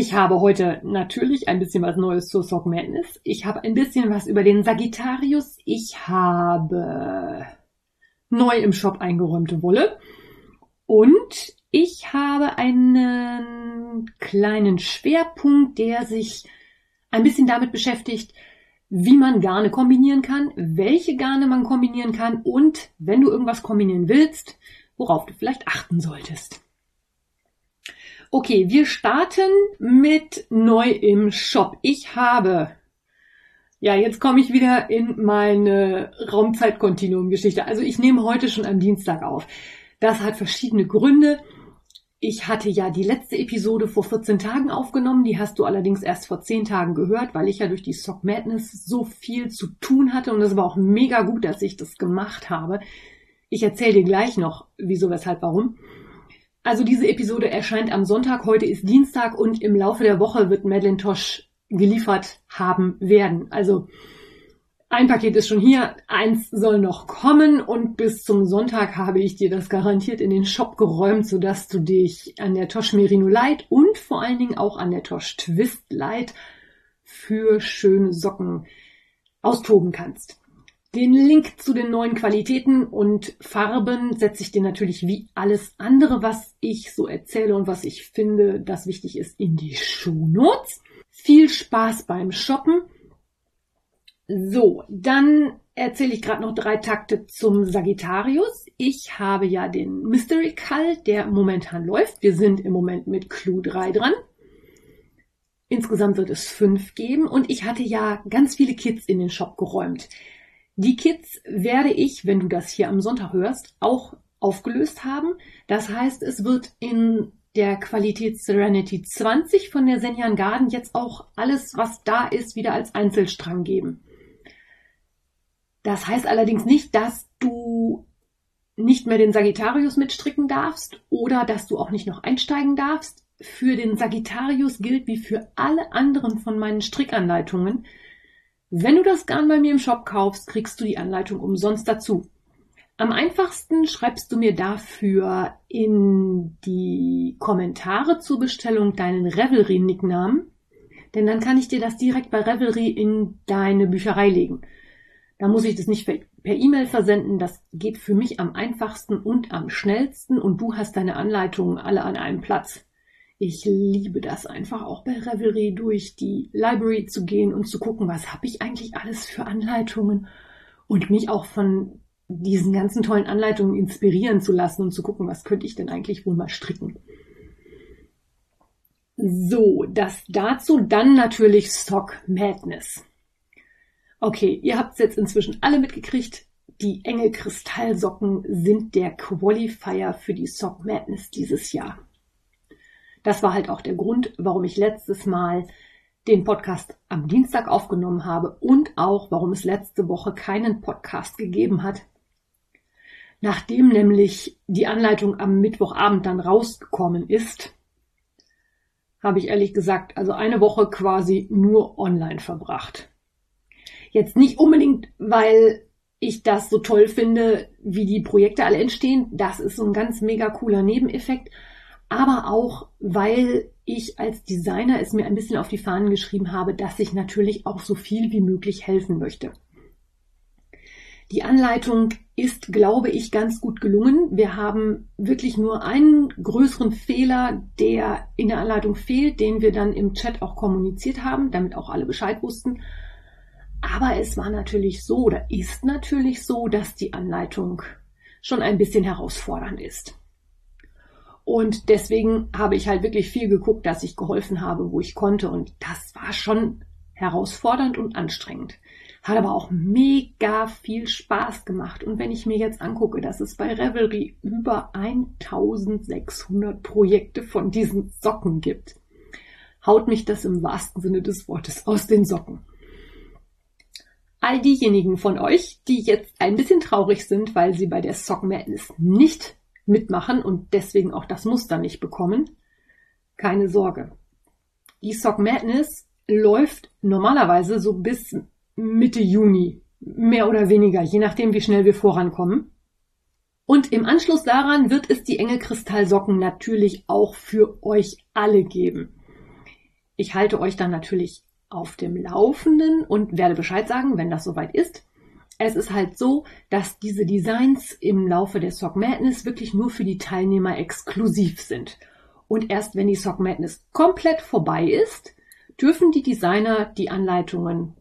Ich habe heute natürlich ein bisschen was Neues zur Sock Madness. Ich habe ein bisschen was über den Sagittarius. Ich habe neu im Shop eingeräumte Wolle. Und ich habe einen kleinen Schwerpunkt, der sich ein bisschen damit beschäftigt, wie man Garne kombinieren kann, welche Garne man kombinieren kann und wenn du irgendwas kombinieren willst, worauf du vielleicht achten solltest. Okay, wir starten mit neu im Shop. Ich habe, ja, jetzt komme ich wieder in meine Raumzeitkontinuum-Geschichte. Also ich nehme heute schon am Dienstag auf. Das hat verschiedene Gründe. Ich hatte ja die letzte Episode vor 14 Tagen aufgenommen, die hast du allerdings erst vor 10 Tagen gehört, weil ich ja durch die Sock Madness so viel zu tun hatte und es war auch mega gut, dass ich das gemacht habe. Ich erzähle dir gleich noch, wieso, weshalb, warum. Also diese Episode erscheint am Sonntag, heute ist Dienstag und im Laufe der Woche wird Madeline Tosh geliefert haben werden. Also ein Paket ist schon hier, eins soll noch kommen und bis zum Sonntag habe ich dir das garantiert in den Shop geräumt, sodass du dich an der Tosh Merino Light und vor allen Dingen auch an der Tosh Twist Light für schöne Socken austoben kannst. Den Link zu den neuen Qualitäten und Farben setze ich dir natürlich wie alles andere, was ich so erzähle und was ich finde, das wichtig ist, in die Shownotes. Viel Spaß beim Shoppen. So, dann erzähle ich gerade noch drei Takte zum Sagittarius. Ich habe ja den Mystery Call, der momentan läuft. Wir sind im Moment mit Clue 3 dran. Insgesamt wird es fünf geben und ich hatte ja ganz viele Kits in den Shop geräumt. Die Kits werde ich, wenn du das hier am Sonntag hörst, auch aufgelöst haben. Das heißt, es wird in der Qualität Serenity 20 von der Senjan Garden jetzt auch alles, was da ist, wieder als Einzelstrang geben. Das heißt allerdings nicht, dass du nicht mehr den Sagittarius mitstricken darfst oder dass du auch nicht noch einsteigen darfst. Für den Sagittarius gilt wie für alle anderen von meinen Strickanleitungen. Wenn du das Garn bei mir im Shop kaufst, kriegst du die Anleitung umsonst dazu. Am einfachsten schreibst du mir dafür in die Kommentare zur Bestellung deinen Revelry-Nicknamen, denn dann kann ich dir das direkt bei Revelry in deine Bücherei legen. Da muss ich das nicht per E-Mail versenden. Das geht für mich am einfachsten und am schnellsten und du hast deine Anleitungen alle an einem Platz. Ich liebe das einfach auch bei Revelry durch die Library zu gehen und zu gucken, was habe ich eigentlich alles für Anleitungen und mich auch von diesen ganzen tollen Anleitungen inspirieren zu lassen und zu gucken, was könnte ich denn eigentlich wohl mal stricken. So, das dazu dann natürlich Stock Madness. Okay, ihr habt es jetzt inzwischen alle mitgekriegt. Die Engel Kristallsocken sind der Qualifier für die Sock Madness dieses Jahr. Das war halt auch der Grund, warum ich letztes Mal den Podcast am Dienstag aufgenommen habe und auch warum es letzte Woche keinen Podcast gegeben hat. Nachdem nämlich die Anleitung am Mittwochabend dann rausgekommen ist, habe ich ehrlich gesagt also eine Woche quasi nur online verbracht. Jetzt nicht unbedingt, weil ich das so toll finde, wie die Projekte alle entstehen. Das ist so ein ganz mega cooler Nebeneffekt. Aber auch, weil ich als Designer es mir ein bisschen auf die Fahnen geschrieben habe, dass ich natürlich auch so viel wie möglich helfen möchte. Die Anleitung ist, glaube ich, ganz gut gelungen. Wir haben wirklich nur einen größeren Fehler, der in der Anleitung fehlt, den wir dann im Chat auch kommuniziert haben, damit auch alle Bescheid wussten. Aber es war natürlich so oder ist natürlich so, dass die Anleitung schon ein bisschen herausfordernd ist. Und deswegen habe ich halt wirklich viel geguckt, dass ich geholfen habe, wo ich konnte. Und das war schon herausfordernd und anstrengend. Hat aber auch mega viel Spaß gemacht. Und wenn ich mir jetzt angucke, dass es bei Revelry über 1600 Projekte von diesen Socken gibt haut mich das im wahrsten Sinne des Wortes aus den Socken. All diejenigen von euch, die jetzt ein bisschen traurig sind, weil sie bei der Sock Madness nicht mitmachen und deswegen auch das Muster nicht bekommen, keine Sorge. Die Sock Madness läuft normalerweise so bis Mitte Juni, mehr oder weniger, je nachdem, wie schnell wir vorankommen. Und im Anschluss daran wird es die Engelkristallsocken natürlich auch für euch alle geben. Ich halte euch dann natürlich auf dem Laufenden und werde Bescheid sagen, wenn das soweit ist. Es ist halt so, dass diese Designs im Laufe der Sock Madness wirklich nur für die Teilnehmer exklusiv sind. Und erst wenn die Sock Madness komplett vorbei ist, dürfen die Designer die Anleitungen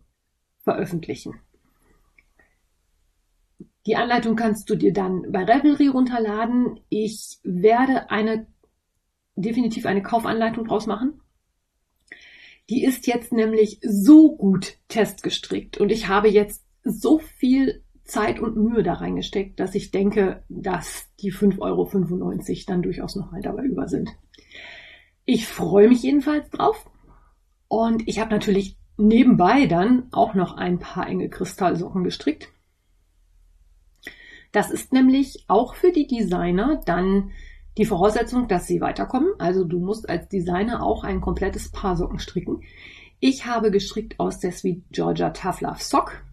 veröffentlichen. Die Anleitung kannst du dir dann bei Revelry runterladen. Ich werde eine definitiv eine Kaufanleitung draus machen. Die ist jetzt nämlich so gut testgestrickt und ich habe jetzt so viel Zeit und Mühe da reingesteckt, dass ich denke, dass die 5,95 Euro dann durchaus noch mal dabei über sind. Ich freue mich jedenfalls drauf. Und ich habe natürlich nebenbei dann auch noch ein paar enge Kristallsocken gestrickt. Das ist nämlich auch für die Designer dann die Voraussetzung, dass sie weiterkommen. Also du musst als Designer auch ein komplettes Paar Socken stricken. Ich habe gestrickt aus der Sweet Georgia Tough Love Sock.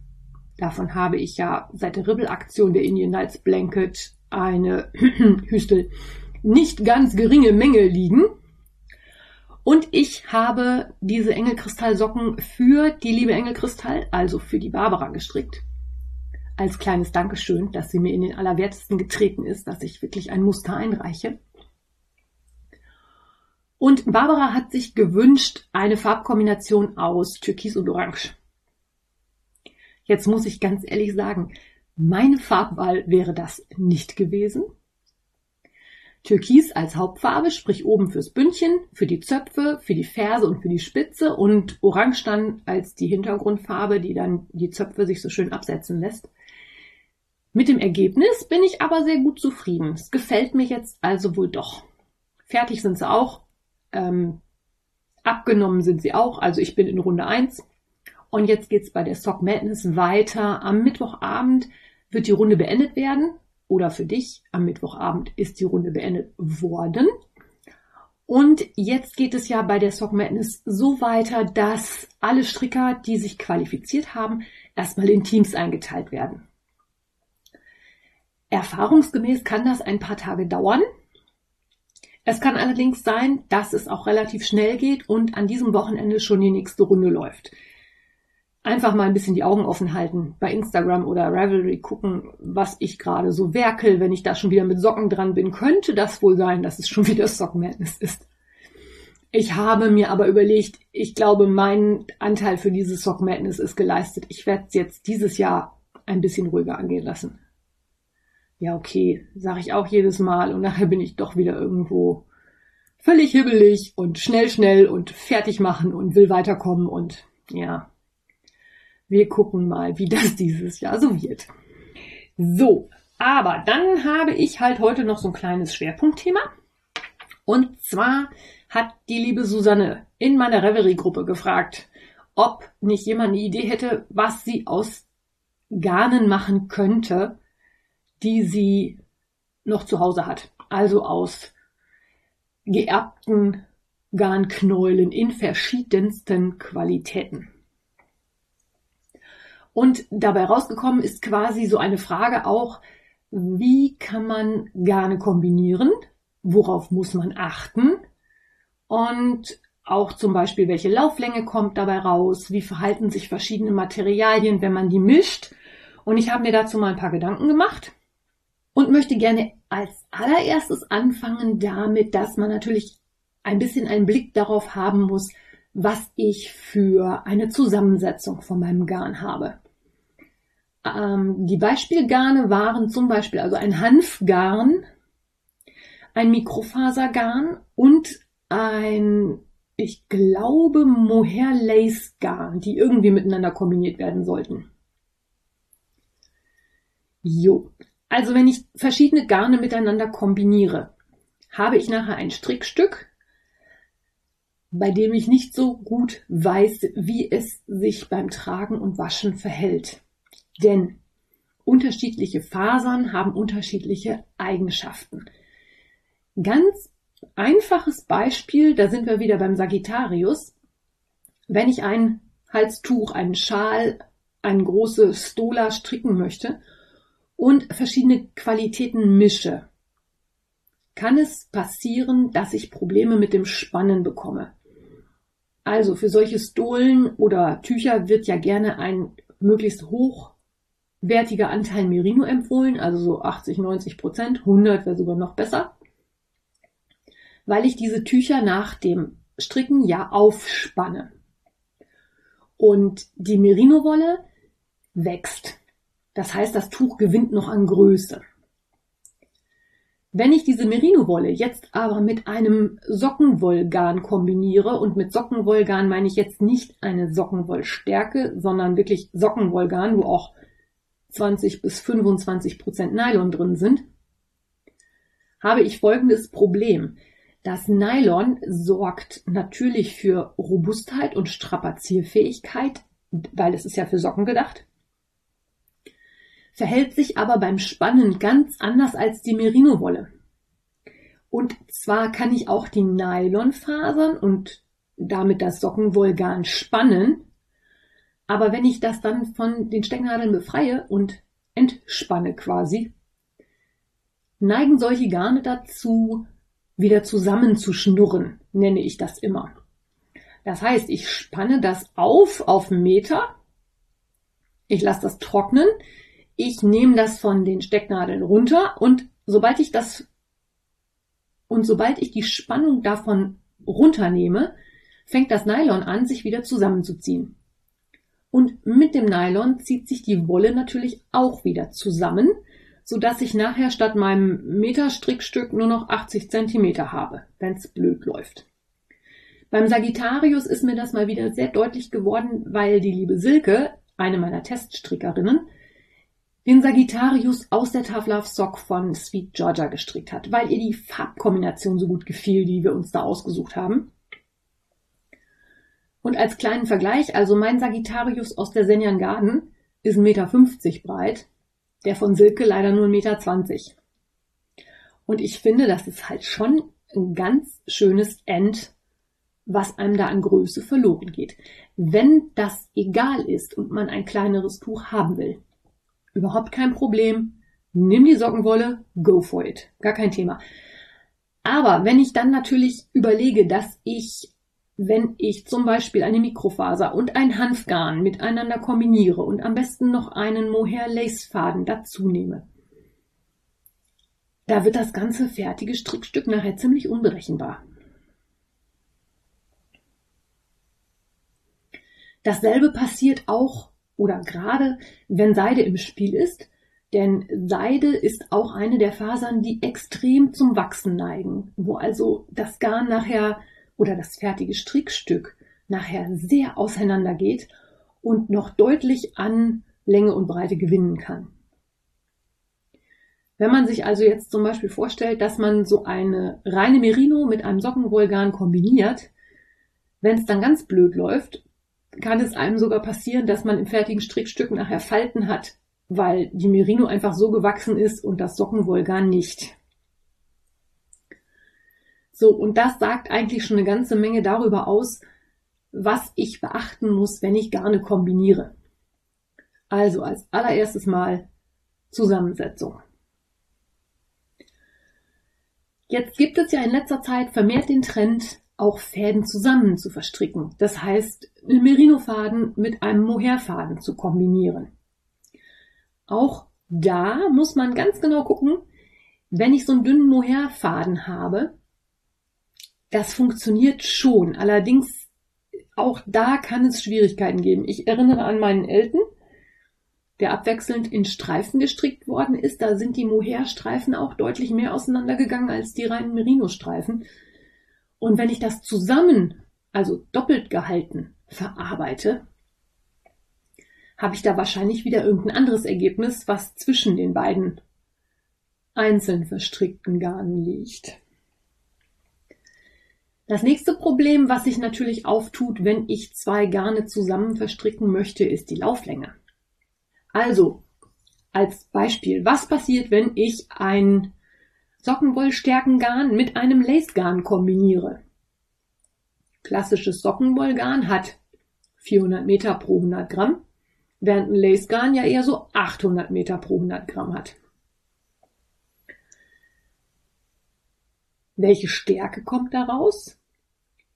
Davon habe ich ja seit der Ribbel-Aktion der Indian Nights Blanket eine Hüstel nicht ganz geringe Menge liegen. Und ich habe diese Engelkristallsocken für die liebe Engelkristall, also für die Barbara gestrickt. Als kleines Dankeschön, dass sie mir in den Allerwertesten getreten ist, dass ich wirklich ein Muster einreiche. Und Barbara hat sich gewünscht eine Farbkombination aus Türkis und Orange. Jetzt muss ich ganz ehrlich sagen, meine Farbwahl wäre das nicht gewesen. Türkis als Hauptfarbe, sprich oben fürs Bündchen, für die Zöpfe, für die Ferse und für die Spitze und Orange dann als die Hintergrundfarbe, die dann die Zöpfe sich so schön absetzen lässt. Mit dem Ergebnis bin ich aber sehr gut zufrieden. Es gefällt mir jetzt also wohl doch. Fertig sind sie auch. Ähm, abgenommen sind sie auch. Also ich bin in Runde 1. Und jetzt geht's bei der Sock Madness weiter. Am Mittwochabend wird die Runde beendet werden oder für dich am Mittwochabend ist die Runde beendet worden. Und jetzt geht es ja bei der Sock Madness so weiter, dass alle Stricker, die sich qualifiziert haben, erstmal in Teams eingeteilt werden. Erfahrungsgemäß kann das ein paar Tage dauern. Es kann allerdings sein, dass es auch relativ schnell geht und an diesem Wochenende schon die nächste Runde läuft einfach mal ein bisschen die Augen offen halten, bei Instagram oder Ravelry gucken, was ich gerade so werkel. Wenn ich da schon wieder mit Socken dran bin, könnte das wohl sein, dass es schon wieder Sock Madness ist. Ich habe mir aber überlegt, ich glaube, mein Anteil für diese Sock Madness ist geleistet. Ich werde es jetzt dieses Jahr ein bisschen ruhiger angehen lassen. Ja, okay, sage ich auch jedes Mal und nachher bin ich doch wieder irgendwo völlig hibbelig und schnell, schnell und fertig machen und will weiterkommen und ja, wir gucken mal, wie das dieses Jahr so wird. So, aber dann habe ich halt heute noch so ein kleines Schwerpunktthema. Und zwar hat die liebe Susanne in meiner Reverie-Gruppe gefragt, ob nicht jemand eine Idee hätte, was sie aus Garnen machen könnte, die sie noch zu Hause hat. Also aus geerbten Garnknäulen in verschiedensten Qualitäten. Und dabei rausgekommen ist quasi so eine Frage auch, wie kann man Garne kombinieren? Worauf muss man achten? Und auch zum Beispiel, welche Lauflänge kommt dabei raus? Wie verhalten sich verschiedene Materialien, wenn man die mischt? Und ich habe mir dazu mal ein paar Gedanken gemacht und möchte gerne als allererstes anfangen damit, dass man natürlich ein bisschen einen Blick darauf haben muss, was ich für eine Zusammensetzung von meinem Garn habe. Ähm, die Beispielgarne waren zum Beispiel also ein Hanfgarn, ein Mikrofasergarn und ein, ich glaube, Mohair Lace Garn, die irgendwie miteinander kombiniert werden sollten. Jo. Also wenn ich verschiedene Garne miteinander kombiniere, habe ich nachher ein Strickstück, bei dem ich nicht so gut weiß, wie es sich beim Tragen und Waschen verhält. Denn unterschiedliche Fasern haben unterschiedliche Eigenschaften. Ganz einfaches Beispiel, da sind wir wieder beim Sagittarius. Wenn ich ein Halstuch, einen Schal, eine große Stola stricken möchte und verschiedene Qualitäten mische, kann es passieren, dass ich Probleme mit dem Spannen bekomme. Also für solche Stolen oder Tücher wird ja gerne ein möglichst hochwertiger Anteil Merino empfohlen, also so 80, 90 Prozent, 100 wäre sogar noch besser, weil ich diese Tücher nach dem Stricken ja aufspanne. Und die Merino-Wolle wächst. Das heißt, das Tuch gewinnt noch an Größe. Wenn ich diese Merino-Wolle jetzt aber mit einem Sockenwollgarn kombiniere, und mit Sockenwollgarn meine ich jetzt nicht eine Sockenwollstärke, sondern wirklich Sockenwollgarn, wo auch 20 bis 25 Prozent Nylon drin sind, habe ich folgendes Problem. Das Nylon sorgt natürlich für Robustheit und Strapazierfähigkeit, weil es ist ja für Socken gedacht verhält sich aber beim Spannen ganz anders als die Merino-Wolle. Und zwar kann ich auch die Nylonfasern und damit das Sockenwollgarn spannen, aber wenn ich das dann von den Stecknadeln befreie und entspanne quasi, neigen solche Garne dazu, wieder zusammenzuschnurren, nenne ich das immer. Das heißt, ich spanne das auf auf Meter, ich lasse das trocknen, ich nehme das von den Stecknadeln runter und sobald ich das und sobald ich die Spannung davon runternehme, fängt das Nylon an, sich wieder zusammenzuziehen. Und mit dem Nylon zieht sich die Wolle natürlich auch wieder zusammen, so dass ich nachher statt meinem Meterstrickstück nur noch 80 Zentimeter habe, wenn's blöd läuft. Beim Sagittarius ist mir das mal wieder sehr deutlich geworden, weil die liebe Silke, eine meiner Teststrickerinnen, den Sagittarius aus der Tough Love Sock von Sweet Georgia gestrickt hat, weil ihr die Farbkombination so gut gefiel, die wir uns da ausgesucht haben. Und als kleinen Vergleich, also mein Sagittarius aus der Senjan Garden ist 1,50 Meter breit, der von Silke leider nur 1,20 Meter. Und ich finde, das ist halt schon ein ganz schönes End, was einem da an Größe verloren geht. Wenn das egal ist und man ein kleineres Tuch haben will, Überhaupt kein Problem. Nimm die Sockenwolle, go for it. Gar kein Thema. Aber wenn ich dann natürlich überlege, dass ich, wenn ich zum Beispiel eine Mikrofaser und ein Hanfgarn miteinander kombiniere und am besten noch einen Mohair Lace Faden dazu nehme, da wird das ganze fertige Strickstück nachher ziemlich unberechenbar. Dasselbe passiert auch oder gerade wenn Seide im Spiel ist, denn Seide ist auch eine der Fasern, die extrem zum Wachsen neigen, wo also das Garn nachher oder das fertige Strickstück nachher sehr auseinander geht und noch deutlich an Länge und Breite gewinnen kann. Wenn man sich also jetzt zum Beispiel vorstellt, dass man so eine reine Merino mit einem Sockenwollgarn kombiniert, wenn es dann ganz blöd läuft kann es einem sogar passieren, dass man im fertigen Strickstück nachher Falten hat, weil die Merino einfach so gewachsen ist und das Sockenwollgarn nicht. So, und das sagt eigentlich schon eine ganze Menge darüber aus, was ich beachten muss, wenn ich Garne kombiniere. Also als allererstes Mal Zusammensetzung. Jetzt gibt es ja in letzter Zeit vermehrt den Trend, auch Fäden zusammen zu verstricken. Das heißt, Merino-Faden mit einem Mohair-Faden zu kombinieren. Auch da muss man ganz genau gucken, wenn ich so einen dünnen Mohair-Faden habe, das funktioniert schon. Allerdings auch da kann es Schwierigkeiten geben. Ich erinnere an meinen Elten, der abwechselnd in Streifen gestrickt worden ist. Da sind die Mohair-Streifen auch deutlich mehr auseinandergegangen als die reinen Merino-Streifen. Und wenn ich das zusammen, also doppelt gehalten, verarbeite, habe ich da wahrscheinlich wieder irgendein anderes Ergebnis, was zwischen den beiden einzeln verstrickten Garnen liegt. Das nächste Problem, was sich natürlich auftut, wenn ich zwei Garne zusammen verstricken möchte, ist die Lauflänge. Also, als Beispiel, was passiert, wenn ich ein Sockenwollstärkengarn mit einem Lacegarn kombiniere? Klassisches Sockenwollgarn hat 400 Meter pro 100 Gramm, während ein Lacegarn ja eher so 800 Meter pro 100 Gramm hat. Welche Stärke kommt daraus?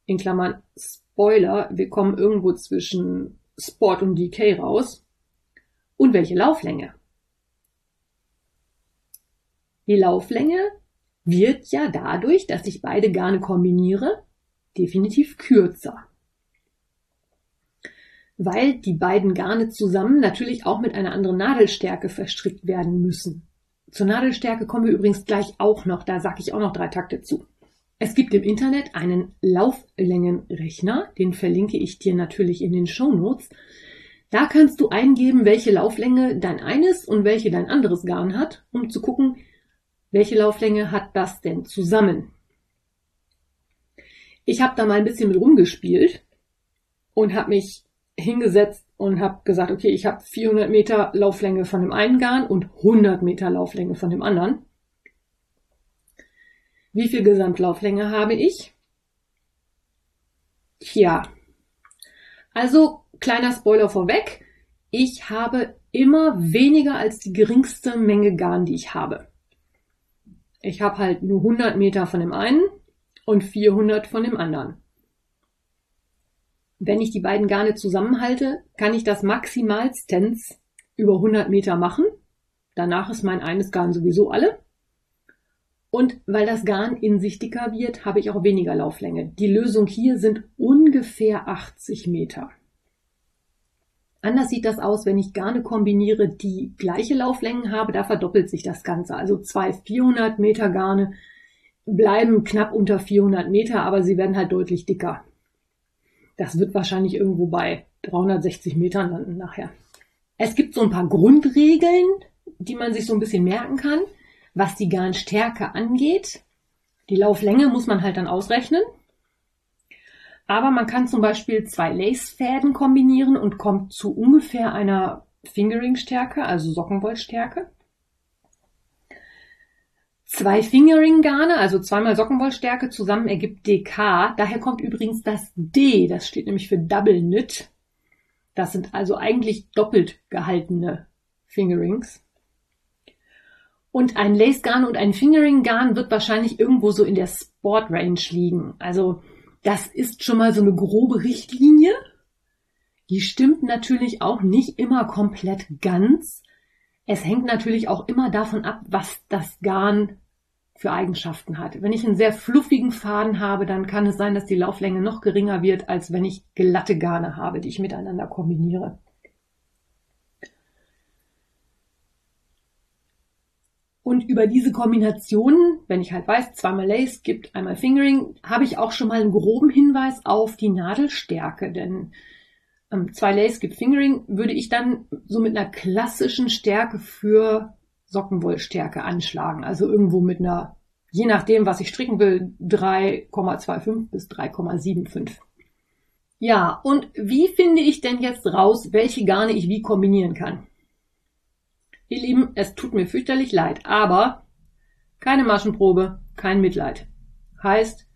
In Klammern Spoiler, wir kommen irgendwo zwischen Sport und DK raus. Und welche Lauflänge? Die Lauflänge wird ja dadurch, dass ich beide Garne kombiniere, definitiv kürzer. Weil die beiden Garne zusammen natürlich auch mit einer anderen Nadelstärke verstrickt werden müssen. Zur Nadelstärke kommen wir übrigens gleich auch noch, da sage ich auch noch drei Takte zu. Es gibt im Internet einen Lauflängenrechner, den verlinke ich dir natürlich in den Show Notes. Da kannst du eingeben, welche Lauflänge dein eines und welche dein anderes Garn hat, um zu gucken, welche Lauflänge hat das denn zusammen. Ich habe da mal ein bisschen mit rumgespielt und habe mich hingesetzt und habe gesagt, okay, ich habe 400 Meter Lauflänge von dem einen Garn und 100 Meter Lauflänge von dem anderen. Wie viel Gesamtlauflänge habe ich? Tja, also kleiner Spoiler vorweg, ich habe immer weniger als die geringste Menge Garn, die ich habe. Ich habe halt nur 100 Meter von dem einen und 400 von dem anderen. Wenn ich die beiden Garne zusammenhalte, kann ich das maximalstens über 100 Meter machen. Danach ist mein eines Garn sowieso alle. Und weil das Garn in sich dicker wird, habe ich auch weniger Lauflänge. Die Lösung hier sind ungefähr 80 Meter. Anders sieht das aus, wenn ich Garne kombiniere, die gleiche Lauflängen habe. Da verdoppelt sich das Ganze. Also zwei 400 Meter Garne bleiben knapp unter 400 Meter, aber sie werden halt deutlich dicker. Das wird wahrscheinlich irgendwo bei 360 Metern landen nachher. Es gibt so ein paar Grundregeln, die man sich so ein bisschen merken kann, was die Garnstärke angeht. Die Lauflänge muss man halt dann ausrechnen. Aber man kann zum Beispiel zwei Lacefäden kombinieren und kommt zu ungefähr einer Fingeringstärke, also Sockenwollstärke. Zwei Fingering-Garne, also zweimal Sockenwollstärke zusammen ergibt DK. Daher kommt übrigens das D, das steht nämlich für Double Knit. Das sind also eigentlich doppelt gehaltene Fingerings. Und ein Lace-Garn und ein Fingering-Garn wird wahrscheinlich irgendwo so in der Sport-Range liegen. Also das ist schon mal so eine grobe Richtlinie. Die stimmt natürlich auch nicht immer komplett ganz. Es hängt natürlich auch immer davon ab, was das Garn für Eigenschaften hat. Wenn ich einen sehr fluffigen Faden habe, dann kann es sein, dass die Lauflänge noch geringer wird, als wenn ich glatte Garne habe, die ich miteinander kombiniere. Und über diese Kombinationen, wenn ich halt weiß, zweimal Lace gibt, einmal Fingering, habe ich auch schon mal einen groben Hinweis auf die Nadelstärke, denn zwei Lace gibt Fingering, würde ich dann so mit einer klassischen Stärke für Sockenwollstärke anschlagen. Also irgendwo mit einer, je nachdem, was ich stricken will, 3,25 bis 3,75. Ja, und wie finde ich denn jetzt raus, welche Garne ich wie kombinieren kann? Ihr Lieben, es tut mir fürchterlich leid, aber keine Maschenprobe, kein Mitleid. Heißt,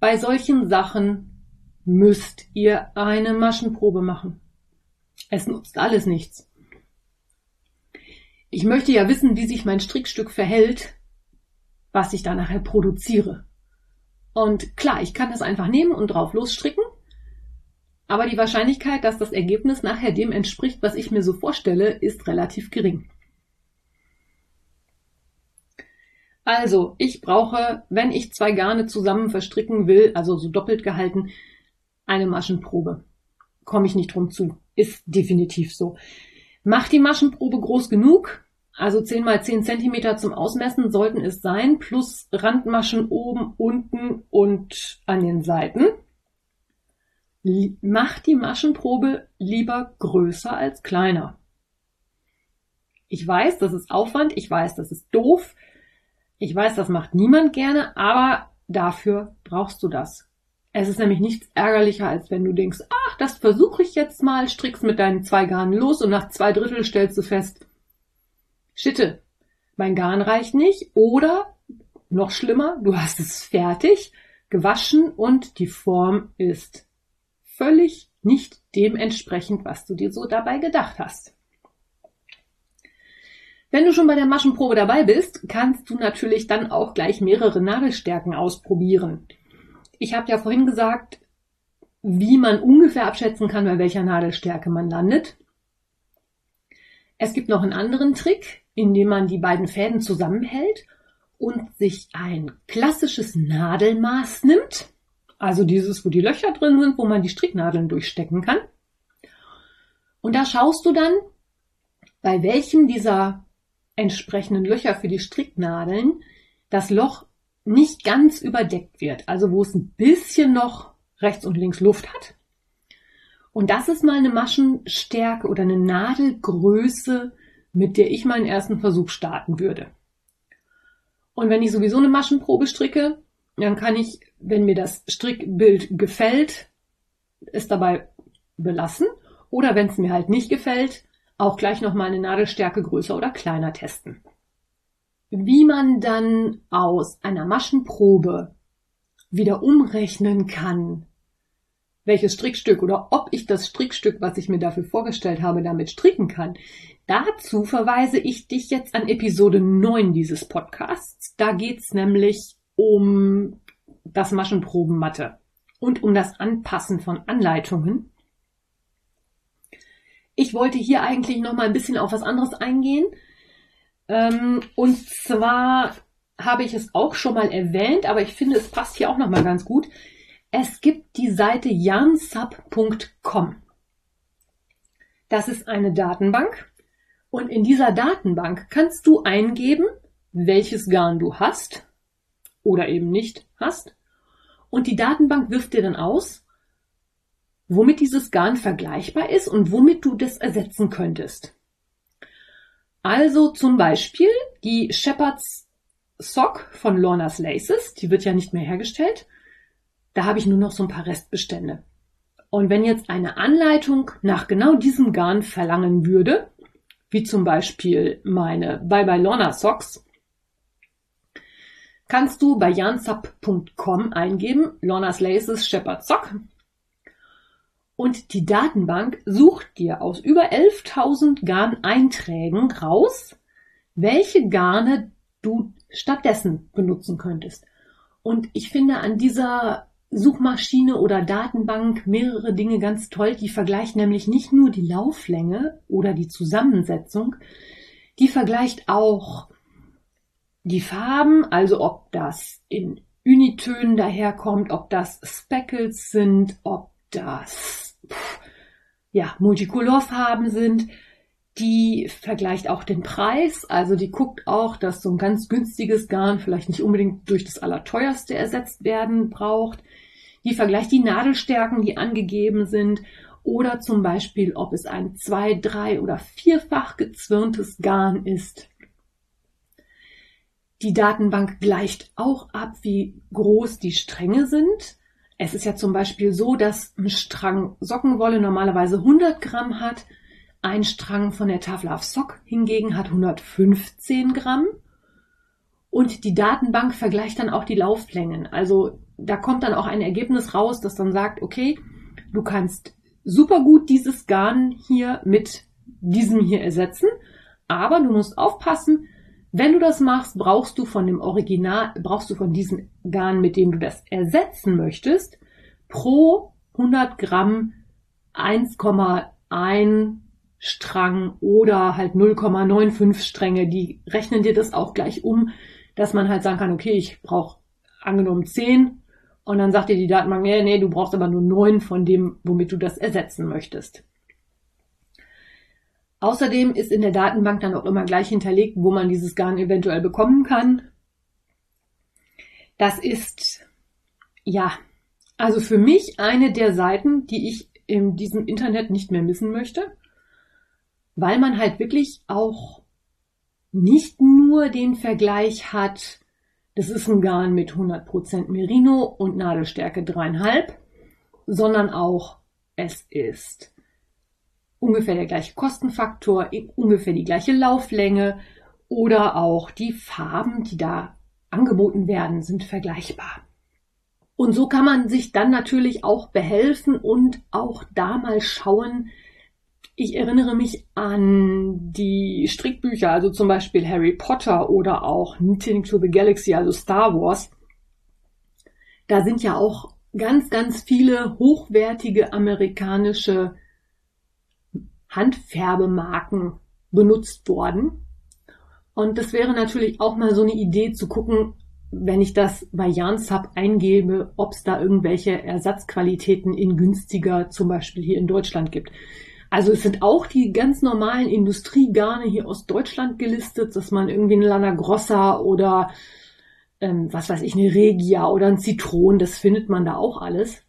bei solchen Sachen müsst ihr eine Maschenprobe machen. Es nutzt alles nichts. Ich möchte ja wissen, wie sich mein Strickstück verhält, was ich da nachher produziere. Und klar, ich kann das einfach nehmen und drauf losstricken, aber die Wahrscheinlichkeit, dass das Ergebnis nachher dem entspricht, was ich mir so vorstelle, ist relativ gering. Also, ich brauche, wenn ich zwei Garne zusammen verstricken will, also so doppelt gehalten, eine Maschenprobe. Komme ich nicht drum zu. Ist definitiv so. Macht die Maschenprobe groß genug, also 10 mal 10 Zentimeter zum Ausmessen sollten es sein, plus Randmaschen oben, unten und an den Seiten. Macht die Maschenprobe lieber größer als kleiner. Ich weiß, das ist Aufwand, ich weiß, das ist doof, ich weiß, das macht niemand gerne, aber dafür brauchst du das. Es ist nämlich nichts ärgerlicher, als wenn du denkst, ach, das versuche ich jetzt mal, strickst mit deinen zwei Garnen los und nach zwei Drittel stellst du fest, Schitte, mein Garn reicht nicht oder noch schlimmer, du hast es fertig, gewaschen und die Form ist völlig nicht dementsprechend, was du dir so dabei gedacht hast. Wenn du schon bei der Maschenprobe dabei bist, kannst du natürlich dann auch gleich mehrere Nadelstärken ausprobieren. Ich habe ja vorhin gesagt, wie man ungefähr abschätzen kann, bei welcher Nadelstärke man landet. Es gibt noch einen anderen Trick, indem man die beiden Fäden zusammenhält und sich ein klassisches Nadelmaß nimmt. Also dieses, wo die Löcher drin sind, wo man die Stricknadeln durchstecken kann. Und da schaust du dann, bei welchem dieser entsprechenden Löcher für die Stricknadeln das Loch nicht ganz überdeckt wird. Also wo es ein bisschen noch rechts und links Luft hat. Und das ist mal eine Maschenstärke oder eine Nadelgröße, mit der ich meinen ersten Versuch starten würde. Und wenn ich sowieso eine Maschenprobe stricke, dann kann ich, wenn mir das Strickbild gefällt, es dabei belassen. Oder wenn es mir halt nicht gefällt, auch gleich nochmal eine Nadelstärke größer oder kleiner testen. Wie man dann aus einer Maschenprobe wieder umrechnen kann, welches Strickstück oder ob ich das Strickstück, was ich mir dafür vorgestellt habe, damit stricken kann, dazu verweise ich dich jetzt an Episode 9 dieses Podcasts. Da geht's nämlich um das Maschenprobenmatte und um das Anpassen von Anleitungen. Ich wollte hier eigentlich noch mal ein bisschen auf was anderes eingehen. Ähm, und zwar habe ich es auch schon mal erwähnt, aber ich finde, es passt hier auch noch mal ganz gut. Es gibt die Seite yarnsub.com. Das ist eine Datenbank und in dieser Datenbank kannst du eingeben, welches Garn du hast oder eben nicht hast. Und die Datenbank wirft dir dann aus, womit dieses Garn vergleichbar ist und womit du das ersetzen könntest. Also zum Beispiel die Shepherd's Sock von Lorna's Laces, die wird ja nicht mehr hergestellt. Da habe ich nur noch so ein paar Restbestände. Und wenn jetzt eine Anleitung nach genau diesem Garn verlangen würde, wie zum Beispiel meine Bye Bye Lorna Socks, kannst du bei jansub.com eingeben, Lorna's Laces Shepherd Sock und die Datenbank sucht dir aus über 11.000 Garneinträgen raus, welche Garne du stattdessen benutzen könntest. Und ich finde an dieser Suchmaschine oder Datenbank mehrere Dinge ganz toll. Die vergleicht nämlich nicht nur die Lauflänge oder die Zusammensetzung, die vergleicht auch die Farben, also ob das in Unitönen daherkommt, ob das Speckles sind, ob das ja, Multicolorfarben sind. Die vergleicht auch den Preis, also die guckt auch, dass so ein ganz günstiges Garn vielleicht nicht unbedingt durch das allerteuerste ersetzt werden braucht. Die vergleicht die Nadelstärken, die angegeben sind oder zum Beispiel, ob es ein zwei-, drei- oder vierfach gezwirntes Garn ist. Die Datenbank gleicht auch ab, wie groß die Stränge sind. Es ist ja zum Beispiel so, dass ein Strang Sockenwolle normalerweise 100 Gramm hat. Ein Strang von der Tafel auf Sock hingegen hat 115 Gramm. Und die Datenbank vergleicht dann auch die Lauflängen. Also da kommt dann auch ein Ergebnis raus, das dann sagt, okay, du kannst super gut dieses Garn hier mit diesem hier ersetzen, aber du musst aufpassen, wenn du das machst, brauchst du von dem Original, brauchst du von diesem Garn, mit dem du das ersetzen möchtest, pro 100 Gramm 1,1 Strang oder halt 0,95 Stränge. Die rechnen dir das auch gleich um, dass man halt sagen kann, okay, ich brauche angenommen 10 und dann sagt dir die Datenbank, nee, nee, du brauchst aber nur 9 von dem, womit du das ersetzen möchtest. Außerdem ist in der Datenbank dann auch immer gleich hinterlegt, wo man dieses Garn eventuell bekommen kann. Das ist, ja, also für mich eine der Seiten, die ich in diesem Internet nicht mehr missen möchte, weil man halt wirklich auch nicht nur den Vergleich hat, das ist ein Garn mit 100% Merino und Nadelstärke 3,5, sondern auch es ist ungefähr der gleiche Kostenfaktor, ungefähr die gleiche Lauflänge oder auch die Farben, die da angeboten werden, sind vergleichbar. Und so kann man sich dann natürlich auch behelfen und auch da mal schauen. Ich erinnere mich an die Strickbücher, also zum Beispiel Harry Potter oder auch Knitting to the Galaxy, also Star Wars. Da sind ja auch ganz, ganz viele hochwertige amerikanische Handfärbemarken benutzt worden. Und das wäre natürlich auch mal so eine Idee zu gucken, wenn ich das bei Jansub eingebe, ob es da irgendwelche Ersatzqualitäten in günstiger, zum Beispiel hier in Deutschland gibt. Also es sind auch die ganz normalen Industriegarne hier aus Deutschland gelistet, dass man irgendwie eine Lana Grossa oder ähm, was weiß ich, eine Regia oder ein Zitron, das findet man da auch alles.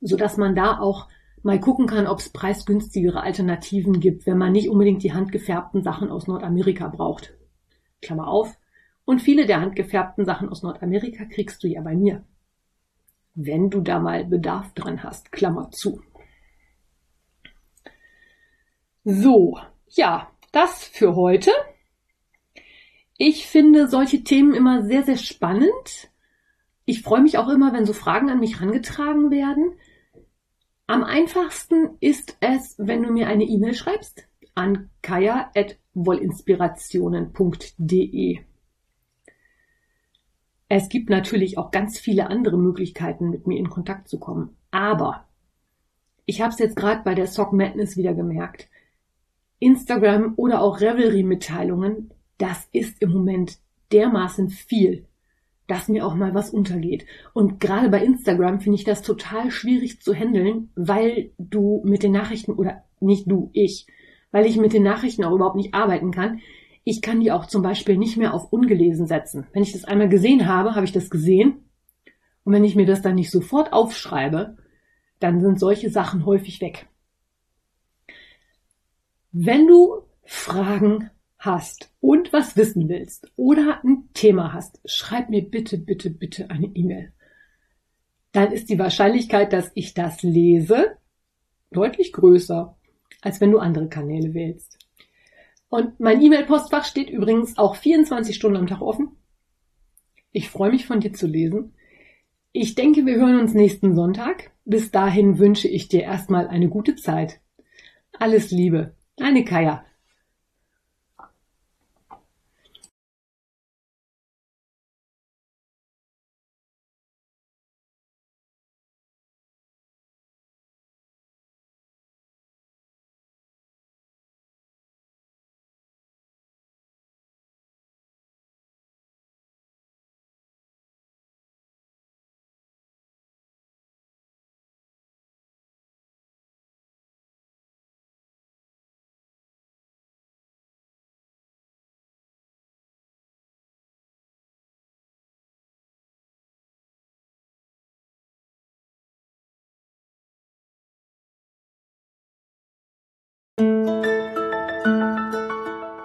So dass man da auch mal gucken kann, ob es preisgünstigere Alternativen gibt, wenn man nicht unbedingt die handgefärbten Sachen aus Nordamerika braucht. Klammer auf, und viele der handgefärbten Sachen aus Nordamerika kriegst du ja bei mir. Wenn du da mal Bedarf dran hast. Klammer zu. So, ja, das für heute. Ich finde solche Themen immer sehr, sehr spannend. Ich freue mich auch immer, wenn so Fragen an mich herangetragen werden. Am einfachsten ist es, wenn du mir eine E-Mail schreibst an kaya.wollinspirationen.de. Es gibt natürlich auch ganz viele andere Möglichkeiten, mit mir in Kontakt zu kommen. Aber ich habe es jetzt gerade bei der Sock Madness wieder gemerkt. Instagram oder auch Revelry-Mitteilungen, das ist im Moment dermaßen viel, dass mir auch mal was untergeht. Und gerade bei Instagram finde ich das total schwierig zu handeln, weil du mit den Nachrichten oder nicht du, ich, weil ich mit den Nachrichten auch überhaupt nicht arbeiten kann. Ich kann die auch zum Beispiel nicht mehr auf ungelesen setzen. Wenn ich das einmal gesehen habe, habe ich das gesehen. Und wenn ich mir das dann nicht sofort aufschreibe, dann sind solche Sachen häufig weg. Wenn du Fragen hast und was wissen willst oder ein Thema hast, schreib mir bitte, bitte, bitte eine E-Mail. Dann ist die Wahrscheinlichkeit, dass ich das lese, deutlich größer, als wenn du andere Kanäle wählst. Und mein E-Mail-Postfach steht übrigens auch 24 Stunden am Tag offen. Ich freue mich von dir zu lesen. Ich denke, wir hören uns nächsten Sonntag. Bis dahin wünsche ich dir erstmal eine gute Zeit. Alles Liebe, deine Kaya.